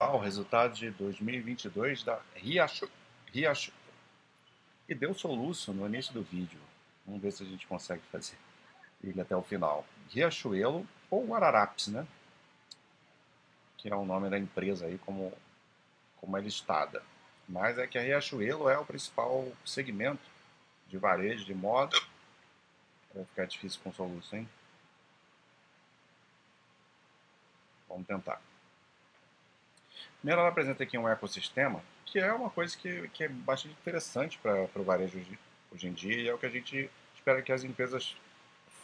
o resultado de 2022 da Riacho, Riacho e deu soluço no início do vídeo. Vamos ver se a gente consegue fazer ele até o final. Riachuelo ou Guararapes, né? Que é o nome da empresa aí como, como é listada. Mas é que a Riachuelo é o principal segmento de varejo de moda. Vai ficar difícil com soluço, hein? Vamos tentar. Primeiro, ela apresenta aqui um ecossistema, que é uma coisa que, que é bastante interessante para o varejo hoje, hoje em dia, e é o que a gente espera que as empresas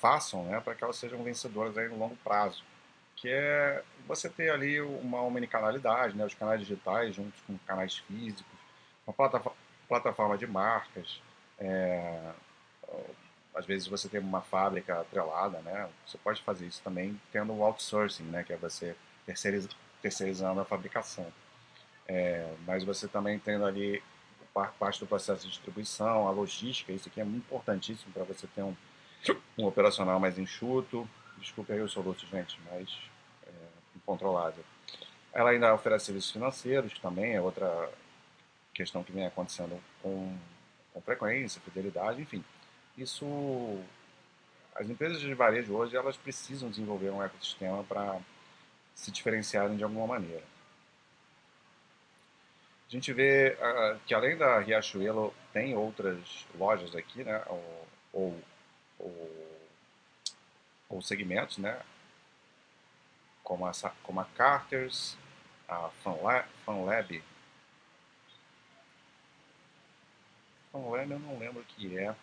façam, né, para que elas sejam vencedoras aí no longo prazo. Que é você ter ali uma omnicanalidade, né, os canais digitais juntos com canais físicos, uma plataforma, de marcas, é, às vezes você tem uma fábrica atrelada, né, você pode fazer isso também tendo o outsourcing, né, que é você terceirizar terceirizando a fabricação. É, mas você também tendo ali parte do processo de distribuição, a logística, isso aqui é muito importantíssimo para você ter um, um operacional mais enxuto. Desculpe aí o soluço, gente, mas é, controlável. Ela ainda oferece serviços financeiros, que também é outra questão que vem acontecendo com, com frequência, fidelidade, enfim. Isso, as empresas de varejo hoje, elas precisam desenvolver um ecossistema para se diferenciarem de alguma maneira. A gente vê uh, que além da Riachuelo tem outras lojas aqui, né, ou, ou, ou, segmentos, né, como a, como a Carter's, a FunLab. FunLab eu não lembro o que é,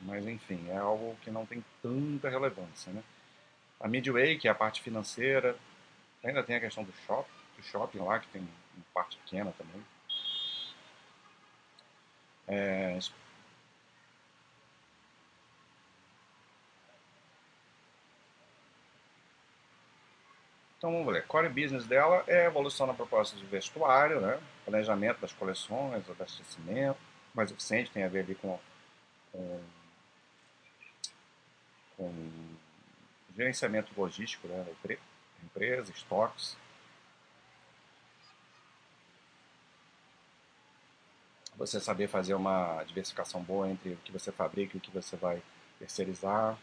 mas enfim, é algo que não tem tanta relevância, né. A Midway, que é a parte financeira. Ainda tem a questão do shopping, do shopping lá, que tem uma parte pequena também. É... Então vamos ver. Core business dela é a evolução na proposta de vestuário, né? planejamento das coleções, abastecimento, mais eficiente, tem a ver ali com, com, com gerenciamento logístico né, da empresa, estoques. Você saber fazer uma diversificação boa entre o que você fabrica e o que você vai terceirizar.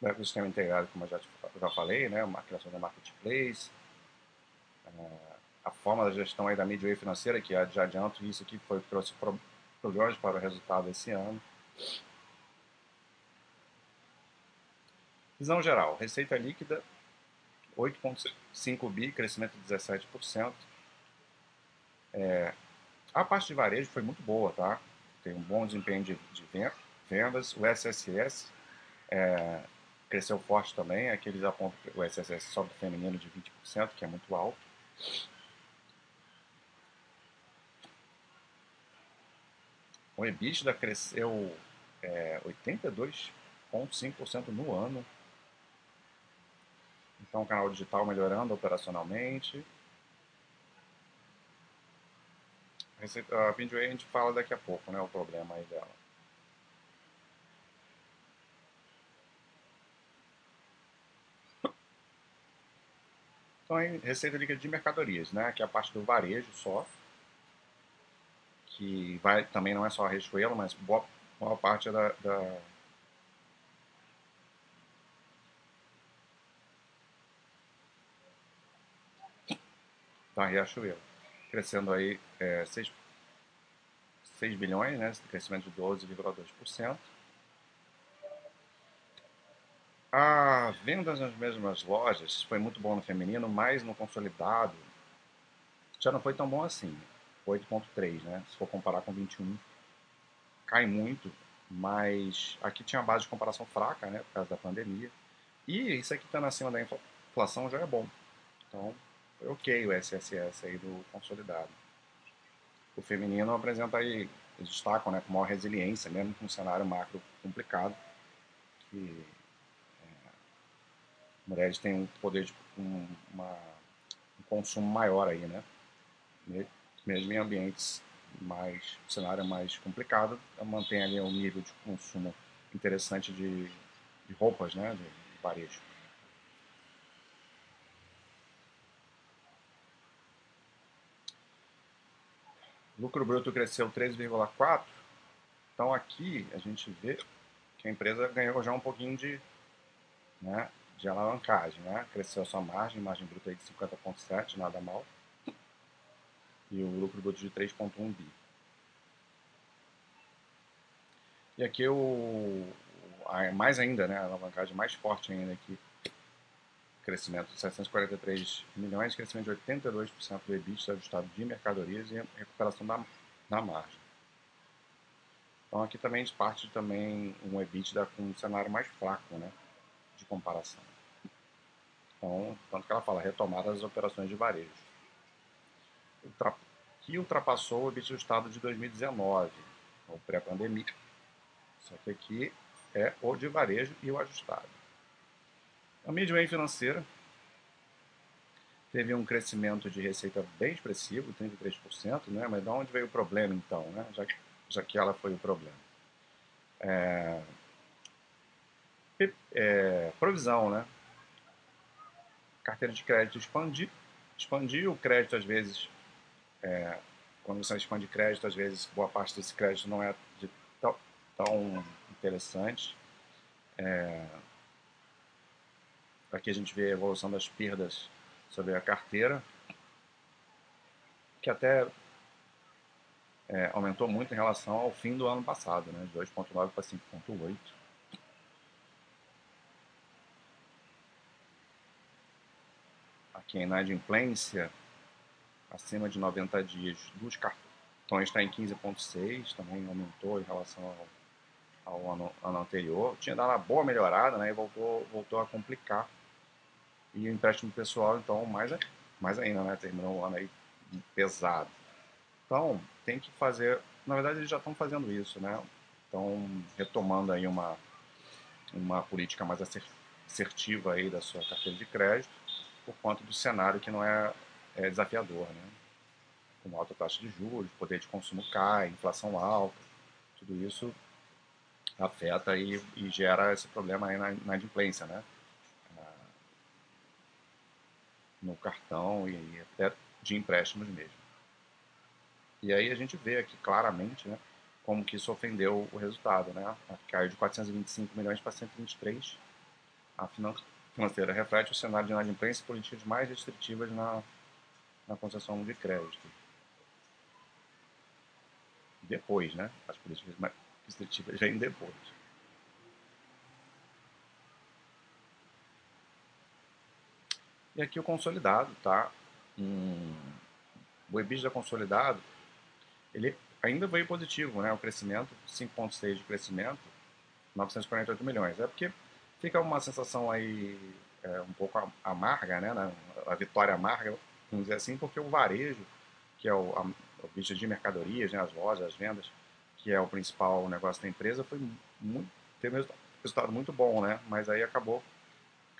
O ecossistema integrado, como eu já, já falei, né, uma criação da marketplace. É, a forma da gestão aí da midway financeira, que já adianto, isso aqui foi trouxe problemas para o resultado esse ano. Visão geral, receita líquida 8,5 bi, crescimento de 17%. É, a parte de varejo foi muito boa, tá? Tem um bom desempenho de, de vendas. O SSS é, cresceu forte também. Aqui eles apontam o SSS do feminino de 20%, que é muito alto. O EBITDA cresceu é, 82,5% no ano. Então, o canal digital melhorando operacionalmente. A Pinway a gente fala daqui a pouco, né, o problema aí dela. Então, aí, receita líquida de mercadorias, né, que é a parte do varejo só, que vai, também não é só a Riachuelo, mas boa, boa parte é da, da da Riachuelo, crescendo aí é, 6, 6 bilhões, né, crescimento de 12,2%. A venda nas mesmas lojas foi muito bom no feminino, mas no consolidado já não foi tão bom assim. 8,3, né? Se for comparar com 21, cai muito, mas aqui tinha uma base de comparação fraca, né? Por causa da pandemia. E isso aqui estando acima da inflação já é bom. Então, foi ok o SSS aí do consolidado. O feminino apresenta aí, eles destacam né, com maior resiliência, mesmo com um cenário macro complicado, que é, mulheres têm um poder de um, uma, um consumo maior aí, né? Mesmo em ambientes mais, cenário mais complicado, mantém ali um nível de consumo interessante de, de roupas, né? De, de varejo. Lucro bruto cresceu 13,4%. Então aqui a gente vê que a empresa ganhou já um pouquinho de, né, de alavancagem. Né? Cresceu a sua margem, margem bruta aí de 50,7%, nada mal. E o lucro bruto de 3,1 bi. E aqui o, mais ainda, né, a alavancagem mais forte ainda aqui crescimento de 743 milhões, crescimento de 82% do EBITDA ajustado de mercadorias e recuperação da, da margem. Então aqui também parte também um EBITDA com um cenário mais fraco, né, de comparação. Então, tanto que ela fala retomada das operações de varejo. Ultra, que ultrapassou o EBITDA ajustado de 2019, o pré-pandemia. Só que aqui é o de varejo e o ajustado. A Midway financeira teve um crescimento de receita bem expressivo, 33%, né? mas de onde veio o problema então, né? já, que, já que ela foi o problema? É, é, provisão, né? Carteira de crédito expandir, expandir o crédito às vezes, é, quando você expande crédito, às vezes boa parte desse crédito não é tão, tão interessante. É, Aqui a gente vê a evolução das perdas sobre a carteira, que até é, aumentou muito em relação ao fim do ano passado, né, de 2,9 para 5,8. Aqui a inadimplência, acima de 90 dias dos cartões está em 15,6, também aumentou em relação ao, ao ano, ano, anterior. Tinha dado uma boa melhorada né, e voltou, voltou a complicar e o empréstimo pessoal, então, mais, mais ainda, né? Terminou um ano aí pesado. Então, tem que fazer. Na verdade, eles já estão fazendo isso, né? Estão retomando aí uma, uma política mais assertiva aí da sua carteira de crédito, por conta do cenário que não é, é desafiador, né? Com alta taxa de juros, poder de consumo cai, inflação alta, tudo isso afeta e, e gera esse problema aí na, na adimplência, né? No cartão e até de empréstimos mesmo. E aí a gente vê aqui claramente né, como que isso ofendeu o resultado. Né? Caiu de 425 milhões para 123. A financeira reflete o cenário de inadimplência e políticas mais restritivas na, na concessão de crédito. Depois, né? As políticas mais restritivas vêm depois. E aqui o consolidado, tá? Um, o EBITDA consolidado, ele ainda veio positivo, né? O crescimento, 5,6 de crescimento, 948 milhões. É porque fica uma sensação aí é, um pouco amarga, né? A vitória amarga, vamos dizer assim, porque o varejo, que é o, a, o bicho de mercadorias, né? as lojas, as vendas, que é o principal negócio da empresa, foi muito, teve um resultado muito bom, né? Mas aí acabou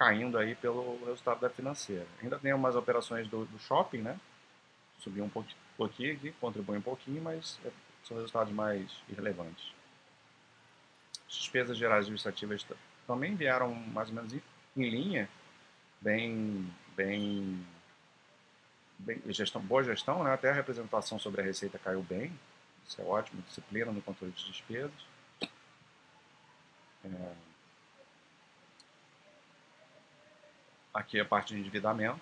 caindo aí pelo resultado da financeira. Ainda tem umas operações do, do shopping, né? Subiu um pouquinho, aqui, contribui um pouquinho, mas é, são resultados mais irrelevantes. As despesas gerais administrativas também vieram mais ou menos em, em linha, bem, bem, bem gestão, boa gestão, né? Até a representação sobre a receita caiu bem, isso é ótimo, disciplina no controle de despesas. É, Aqui a parte de endividamento,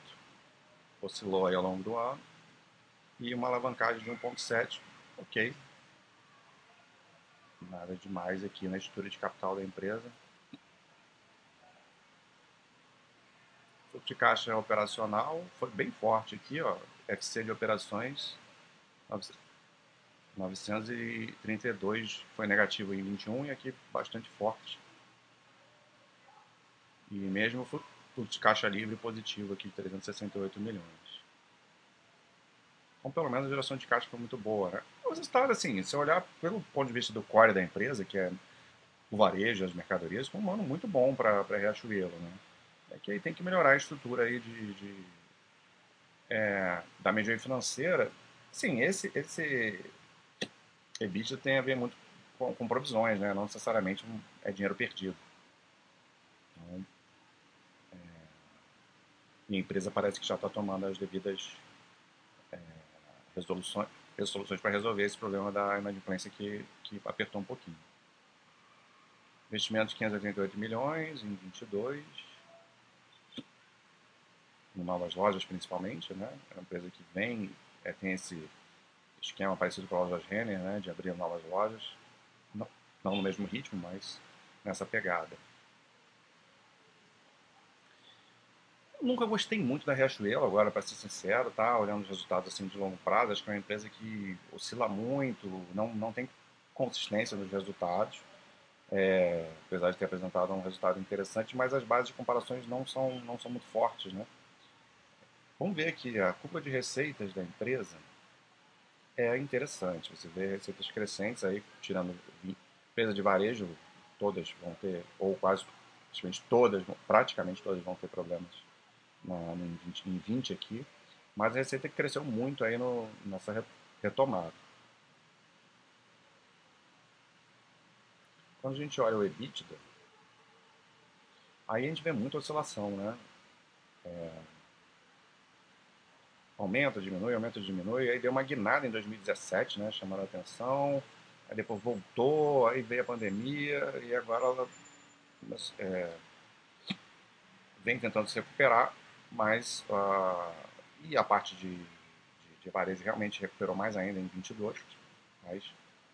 oscilou aí ao longo do ano. E uma alavancagem de 1,7, ok. Nada demais aqui na estrutura de capital da empresa. Fluxo de caixa operacional foi bem forte aqui, ó. FC de operações 932 foi negativo em 21 e aqui bastante forte. E mesmo fluxo de caixa livre positivo aqui de 368 milhões. Então, pelo menos a geração de caixa foi muito boa. Né? Os estados, assim, se olhar pelo ponto de vista do core da empresa, que é o varejo, as mercadorias, foi um ano muito bom para Riachuelo. Né? É que aí tem que melhorar a estrutura aí de, de é, da medida financeira. Sim, esse, esse EBITDA tem a ver muito com, com provisões, né? não necessariamente é dinheiro perdido. Então, e a empresa parece que já está tomando as devidas é, resoluções, soluções para resolver esse problema da inadimplência que, que apertou um pouquinho. Investimentos 588 milhões em 22, em novas lojas principalmente, né? É uma empresa que vem, é, tem esse esquema parecido com a loja Renner, né? De abrir novas lojas, não, não no mesmo ritmo, mas nessa pegada. Nunca gostei muito da Riachuelo, agora, para ser sincero, tá? Olhando os resultados assim de longo prazo, acho que é uma empresa que oscila muito, não, não tem consistência nos resultados, é, apesar de ter apresentado um resultado interessante, mas as bases de comparações não são, não são muito fortes, né? Vamos ver aqui, a curva de receitas da empresa é interessante. Você vê receitas crescentes aí, tirando empresa de varejo, todas vão ter, ou quase todas, praticamente todas vão ter problemas na, em, 20, em 20 aqui, mas a receita cresceu muito aí no, nessa retomada. Quando a gente olha o EBITDA, aí a gente vê muita oscilação, né? É, aumenta, diminui, aumenta, diminui. Aí deu uma guinada em 2017, né? Chamando a atenção. Aí depois voltou, aí veio a pandemia e agora ela é, vem tentando se recuperar mas uh, e a parte de, de, de, varejo realmente recuperou mais ainda em 22, mas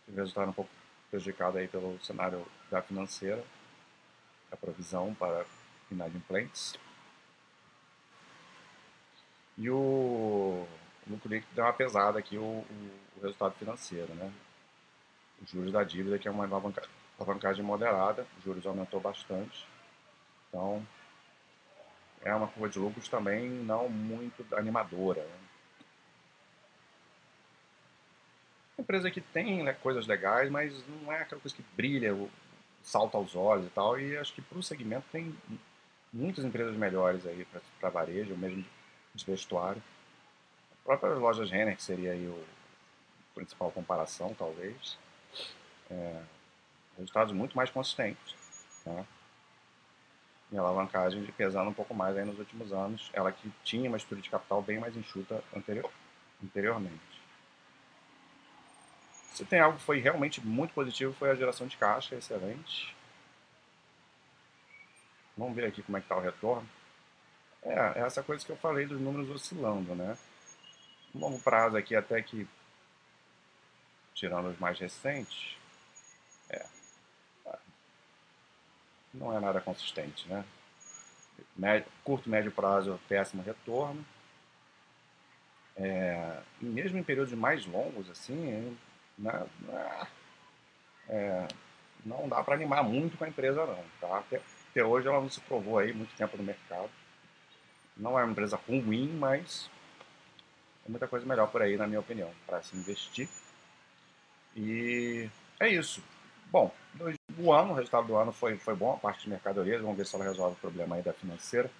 o resultado um pouco prejudicado aí pelo cenário da financeira, a provisão para inadimplentes. E o, lucro líquido deu uma pesada aqui, o, o, o, resultado financeiro, né? Os juros da dívida, que é uma alavancagem moderada, os juros aumentou bastante. Então, é uma curva de lucros também não muito animadora. Né? Empresa que tem né, coisas legais, mas não é aquela coisa que brilha, salta aos olhos e tal. E acho que para o segmento tem muitas empresas melhores aí para varejo, mesmo de vestuário. A própria lojas Renner, que seria aí o principal comparação, talvez. É, resultados muito mais consistentes. Né? Em alavancagem de pesando um pouco mais aí nos últimos anos, ela que tinha uma estrutura de capital bem mais enxuta anterior, anteriormente. Se tem algo que foi realmente muito positivo foi a geração de caixa, excelente. Vamos ver aqui como é que está o retorno. É, é essa coisa que eu falei dos números oscilando, né? No longo prazo aqui até que, tirando os mais recentes, é, não é nada consistente, né? Médio, curto, médio prazo, péssimo retorno. É, e mesmo em períodos mais longos, assim, né, é, não dá para animar muito com a empresa não, tá? Até, até, hoje ela não se provou aí muito tempo no mercado. Não é uma empresa ruim, mas tem muita coisa melhor por aí, na minha opinião, para se investir. E é isso. Bom, o ano, o resultado do ano foi, foi bom, a parte de mercadorias, vamos ver se ela resolve o problema aí da financeira.